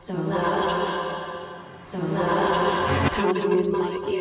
so loud, so loud, pounding in my ear.